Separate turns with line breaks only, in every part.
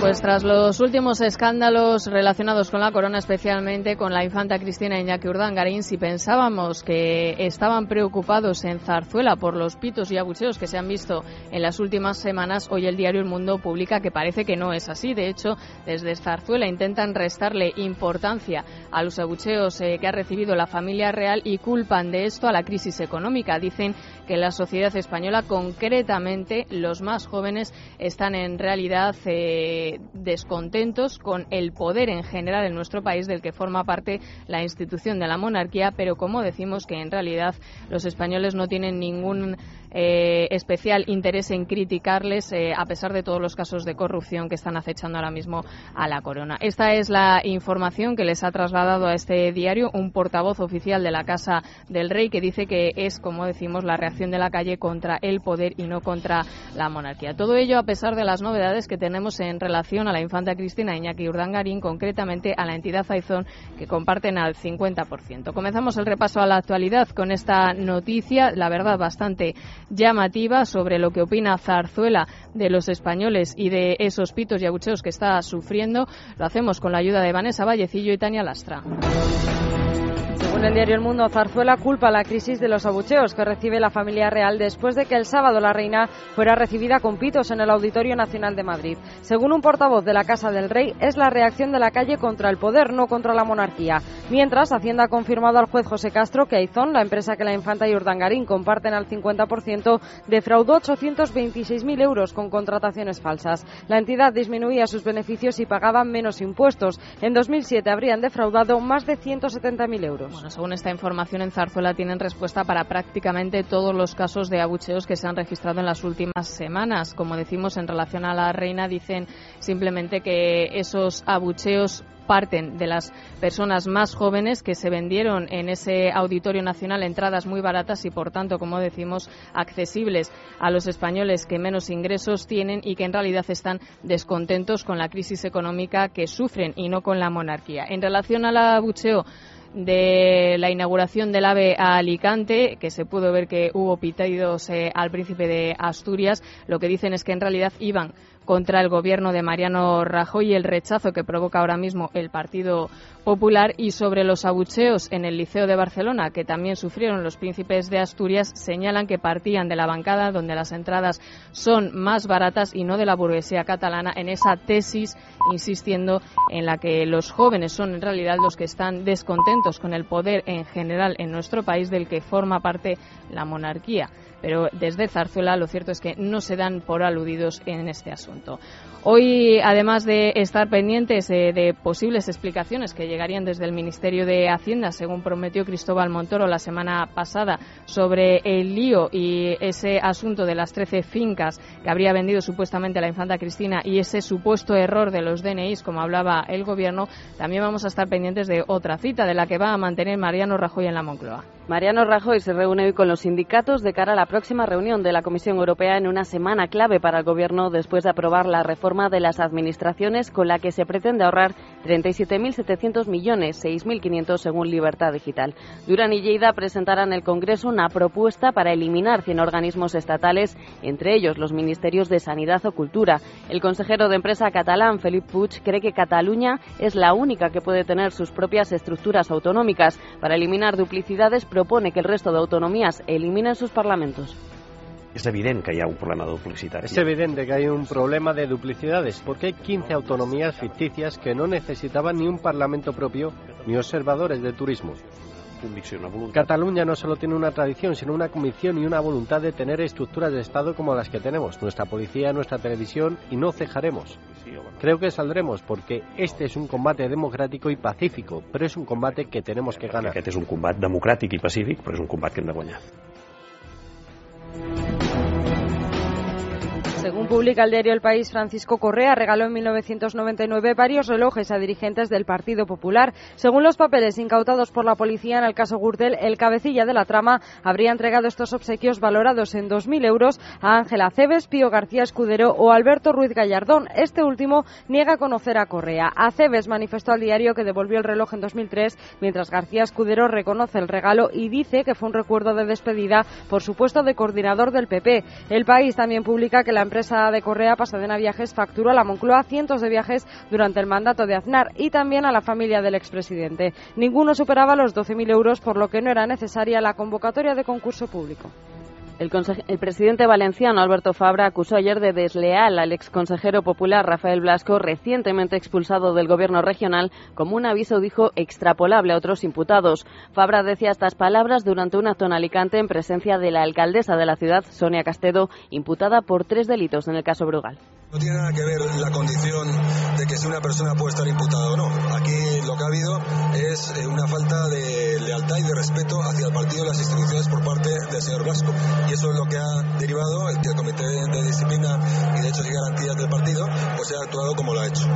Pues tras los últimos escándalos relacionados con la corona, especialmente con la infanta Cristina Iñaki Urdangarín, si pensábamos que estaban preocupados en Zarzuela por los pitos y abucheos que se han visto en las últimas semanas, hoy el diario El Mundo publica que parece que no es así. De hecho, desde Zarzuela intentan restarle importancia a los abucheos eh, que ha recibido la familia real y culpan de esto a la crisis económica. Dicen que la sociedad española, concretamente los más jóvenes, están en realidad eh, descontentos con el poder en general en nuestro país del que forma parte la institución de la monarquía, pero como decimos que en realidad los españoles no tienen ningún eh, especial interés en criticarles eh, a pesar de todos los casos de corrupción que están acechando ahora mismo a la corona. Esta es la información que les ha trasladado a este diario un portavoz oficial de la Casa del Rey que dice que es, como decimos, la reacción de la calle contra el poder y no contra la monarquía. Todo ello a pesar de las novedades que tenemos en relación a la infanta Cristina Iñaki Urdangarín, concretamente a la entidad Aizón, que comparten al 50%. Comenzamos el repaso a la actualidad con esta noticia, la verdad, bastante llamativa sobre lo que opina Zarzuela de los españoles y de esos pitos y abucheos que está sufriendo. Lo hacemos con la ayuda de Vanessa Vallecillo y Tania Lastra.
Según el diario El Mundo, Zarzuela culpa la crisis de los abucheos que recibe la familia real después de que el sábado la reina fuera recibida con pitos en el Auditorio Nacional de Madrid. Según un portavoz de la Casa del Rey, es la reacción de la calle contra el poder, no contra la monarquía. Mientras, Hacienda ha confirmado al juez José Castro que Aizón, la empresa que la infanta y Urdangarín comparten al 50%, defraudó 826.000 euros con contrataciones falsas. La entidad disminuía sus beneficios y pagaba menos impuestos. En 2007 habrían defraudado más de 170.000 euros.
Según esta información, en Zarzuela tienen respuesta para prácticamente todos los casos de abucheos que se han registrado en las últimas semanas. Como decimos, en relación a la reina, dicen simplemente que esos abucheos parten de las personas más jóvenes que se vendieron en ese Auditorio Nacional entradas muy baratas y, por tanto, como decimos, accesibles a los españoles que menos ingresos tienen y que en realidad están descontentos con la crisis económica que sufren y no con la monarquía. En relación al abucheo, de la inauguración del AVE a Alicante, que se pudo ver que hubo pitidos eh, al príncipe de Asturias, lo que dicen es que en realidad iban contra el gobierno de Mariano Rajoy y el rechazo que provoca ahora mismo el Partido Popular y sobre los abucheos en el Liceo de Barcelona que también sufrieron los príncipes de Asturias señalan que partían de la bancada donde las entradas son más baratas y no de la burguesía catalana en esa tesis insistiendo en la que los jóvenes son en realidad los que están descontentos con el poder en general en nuestro país del que forma parte la monarquía pero desde Zarzuela lo cierto es que no se dan por aludidos en este asunto. Hoy, además de estar pendientes de, posibles explicaciones que llegarían desde el Ministerio de Hacienda, según prometió Cristóbal Montoro la semana pasada, sobre el lío y ese asunto de las 13 fincas que habría vendido supuestamente la infanta Cristina y ese supuesto error de los DNIs, como hablaba el Gobierno, también vamos a estar pendientes de otra cita de la que va a mantener Mariano Rajoy en la Moncloa.
Mariano Rajoy se reúne hoy con los sindicatos de cara a la próxima reunión de la Comisión Europea en una semana clave para el Gobierno después de aprobar la reforma de las administraciones con la que se pretende ahorrar 37.700 millones, 6.500 según Libertad Digital. Durán y Lleida presentarán en el Congreso una propuesta para eliminar 100 organismos estatales, entre ellos los Ministerios de Sanidad o Cultura. El consejero de empresa catalán, Felip Puig, cree que Cataluña es la única que puede tener sus propias estructuras autonómicas. Para eliminar duplicidades, propone que el resto de autonomías eliminen sus parlamentos.
Es evidente que hay un problema de duplicidad.
Es evidente que hay un problema de duplicidades, porque hay 15 autonomías ficticias que no necesitaban ni un parlamento propio ni observadores de turismo. Cataluña no solo tiene una tradición, sino una convicción y una voluntad de tener estructuras de Estado como las que tenemos, nuestra policía, nuestra televisión, y no cejaremos. Creo que saldremos porque este es un combate democrático y pacífico, pero es un combate que tenemos que ganar.
Este es un combate democrático y pacífico, pero es un combate que hem de guanyar.
Según publica el diario El País, Francisco Correa regaló en 1999 varios relojes a dirigentes del Partido Popular. Según los papeles incautados por la policía en el caso Gürtel, el cabecilla de la trama habría entregado estos obsequios valorados en 2.000 euros a Ángela Cebes, Pío García Escudero o Alberto Ruiz Gallardón. Este último niega conocer a Correa. Aceves manifestó al diario que devolvió el reloj en 2003, mientras García Escudero reconoce el regalo y dice que fue un recuerdo de despedida por su puesto de coordinador del PP. El país también publica que la empresa de Correa Pasadena Viajes facturó a la Moncloa cientos de viajes durante el mandato de Aznar y también a la familia del expresidente. Ninguno superaba los 12.000 euros, por lo que no era necesaria la convocatoria de concurso público.
El, presidente valenciano Alberto Fabra acusó ayer de desleal al exconsejero popular Rafael Blasco, recientemente expulsado del gobierno regional, como un aviso, dijo, extrapolable a otros imputados. Fabra decía estas palabras durante un acto en Alicante en presencia de la alcaldesa de la ciudad, Sonia Castedo, imputada por tres delitos en el caso Brugal.
No tiene nada que ver la condición de que si una persona puede estar imputada o no. Aquí del señor Blasco. Y eso es lo que ha derivado el el Comité de Disciplina y Derechos y Garantías del partido pues ha actuado como lo ha hecho.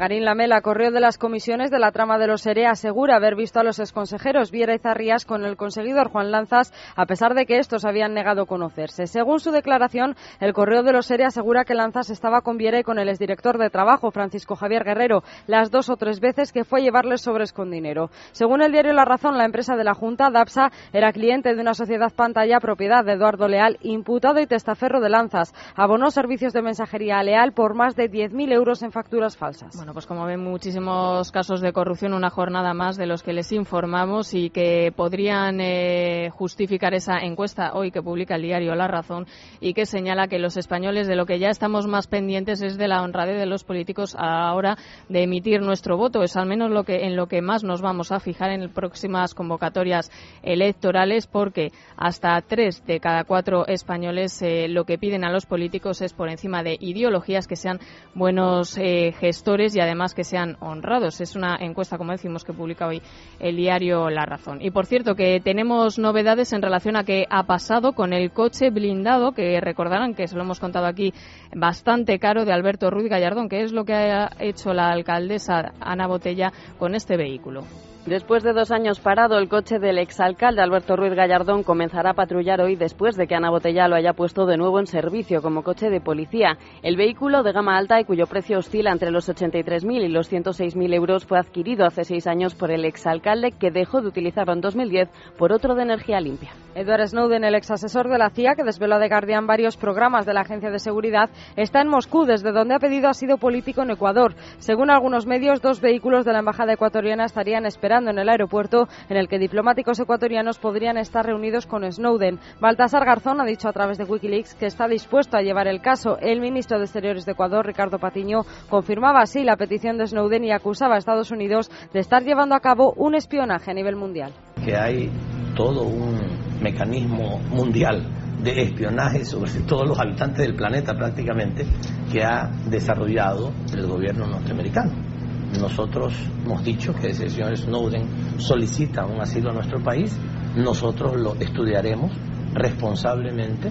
Algarín Lamela, correo de las comisiones de la trama de los SERE, asegura haber visto a los exconsejeros Viera y Zarrías con el conseguidor Juan Lanzas, a pesar de que estos habían negado conocerse. Según su declaración, el correo de los SERE asegura que Lanzas estaba con Viera y con el exdirector de trabajo, Francisco Javier Guerrero, las dos o tres veces que fue a llevarles sobres con dinero. Según el diario La Razón, la empresa de la Junta, DAPSA, era cliente de una sociedad pantalla propiedad de Eduardo Leal, imputado y testaferro de Lanzas. Abonó servicios de mensajería a Leal por más de 10.000 euros en facturas falsas.
Pues como ven, muchísimos casos de corrupción, una jornada más de los que les informamos y que podrían eh, justificar esa encuesta hoy que publica el diario La Razón y que señala que los españoles de lo que ya estamos más pendientes es de la honradez de los políticos a la hora de emitir nuestro voto. Es al menos lo que en lo que más nos vamos a fijar en próximas convocatorias electorales porque hasta tres de cada cuatro españoles eh, lo que piden a los políticos es por encima de ideologías que sean buenos eh, gestores y además que sean honrados. Es una encuesta, como decimos, que publica hoy el diario La Razón. Y por cierto, que tenemos novedades en relación a qué ha pasado con el coche blindado, que recordarán que se lo hemos contado aquí, bastante caro de Alberto Ruiz Gallardón, que es lo que ha hecho la alcaldesa Ana Botella con este vehículo.
Después de dos años parado, el coche del exalcalde Alberto Ruiz Gallardón comenzará a patrullar hoy después de que Ana Botella lo haya puesto de nuevo en servicio como coche de policía. El vehículo de gama alta y cuyo precio oscila entre los 83.000 y los 106.000 euros fue adquirido hace seis años por el exalcalde que dejó de utilizarlo en 2010 por otro de energía limpia.
Edward Snowden, el exasesor de la CIA que desveló de Guardian varios programas de la Agencia de Seguridad, está en Moscú, desde donde ha pedido asilo político en Ecuador. Según algunos medios, dos vehículos de la embajada ecuatoriana estarían esperando en el aeropuerto en el que diplomáticos ecuatorianos podrían estar reunidos con Snowden. Baltasar Garzón ha dicho a través de Wikileaks que está dispuesto a llevar el caso. El ministro de Exteriores de Ecuador, Ricardo Patiño, confirmaba así la petición de Snowden y acusaba a Estados Unidos de estar llevando a cabo un espionaje a nivel mundial.
Que hay todo un mecanismo mundial de espionaje sobre todos los habitantes del planeta prácticamente que ha desarrollado el gobierno norteamericano. Nosotros hemos dicho que si el señor Snowden solicita un asilo a nuestro país, nosotros lo estudiaremos responsablemente,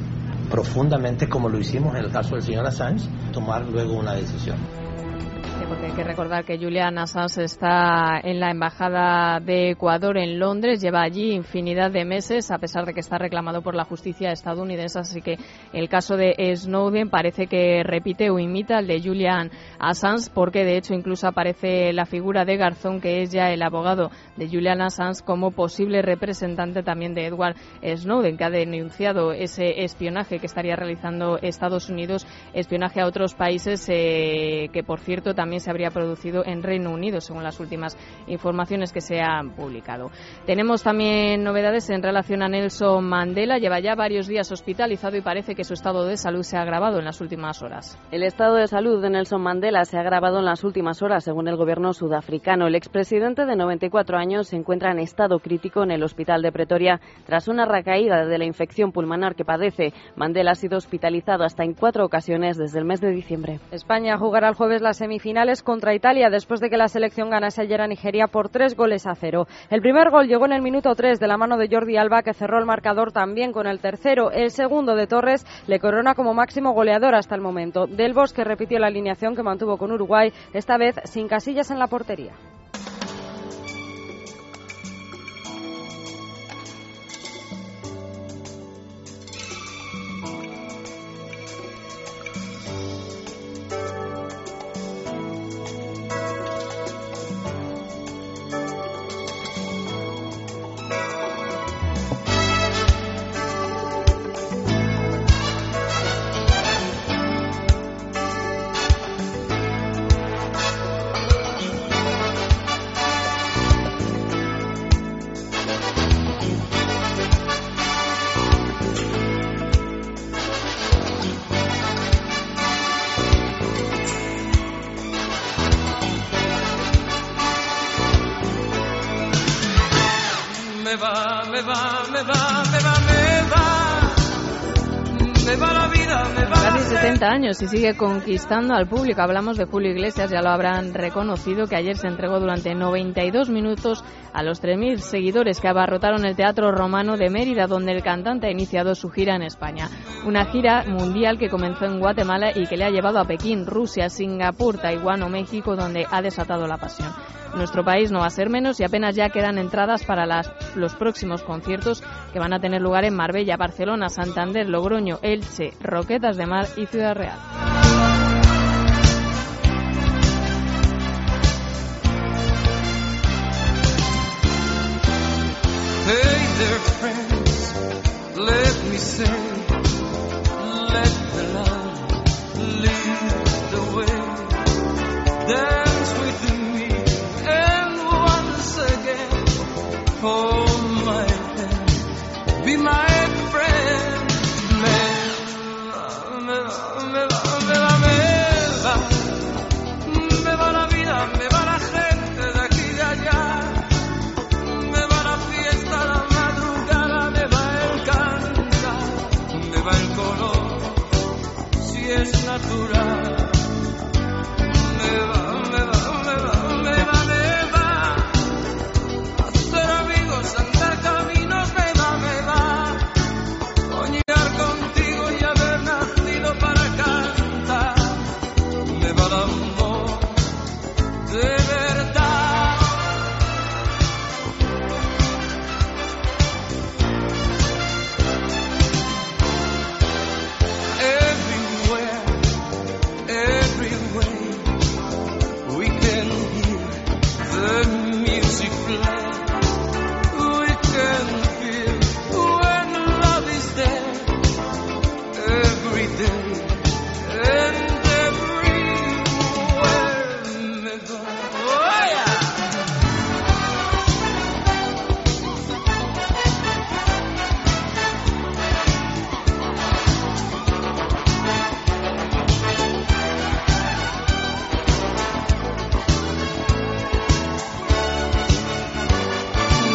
profundamente, como lo hicimos en el caso del señor Assange, tomar luego una decisión
porque hay que recordar que Julian Assange está en la Embajada de Ecuador en Londres, lleva allí infinidad de meses, a pesar de que está reclamado por la justicia estadounidense, así que el caso de Snowden parece que repite o imita al de Julian Assange, porque de hecho incluso aparece la figura de Garzón, que es ya el abogado de Julian Assange, como posible representante también de Edward Snowden, que ha denunciado ese espionaje que estaría realizando Estados Unidos, espionaje a otros países, eh, que por cierto también también se habría producido en Reino Unido, según las últimas informaciones que se han publicado. Tenemos también novedades en relación a Nelson Mandela. Lleva ya varios días hospitalizado y parece que su estado de salud se ha agravado en las últimas horas.
El estado de salud de Nelson Mandela se ha agravado en las últimas horas, según el gobierno sudafricano. El expresidente de 94 años se encuentra en estado crítico en el hospital de Pretoria tras una recaída de la infección pulmonar que padece. Mandela ha sido hospitalizado hasta en cuatro ocasiones desde el mes de diciembre.
España jugará el jueves la semifinal contra Italia después de que la selección ganase ayer a Nigeria por tres goles a cero. El primer gol llegó en el minuto tres de la mano de Jordi Alba que cerró el marcador también con el tercero. El segundo de Torres le corona como máximo goleador hasta el momento. Del Bosque repitió la alineación que mantuvo con Uruguay, esta vez sin casillas en la portería.
Años y sigue conquistando al público. Hablamos de Julio Iglesias, ya lo habrán reconocido, que ayer se entregó durante 92 minutos a los 3.000 seguidores que abarrotaron el Teatro Romano de Mérida, donde el cantante ha iniciado su gira en España. Una gira mundial que comenzó en Guatemala y que le ha llevado a Pekín, Rusia, Singapur, Taiwán o México, donde ha desatado la pasión. Nuestro país no va a ser menos y apenas ya quedan entradas para las, los próximos conciertos que van a tener lugar en Marbella, Barcelona, Santander, Logroño, Elche, Roquetas de Mar y Ciudad Ciudad Real.
Hey there, friends, let me say, let the love lead the way. Dance with me, and once again, hold my hand, be my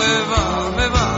me va, me va.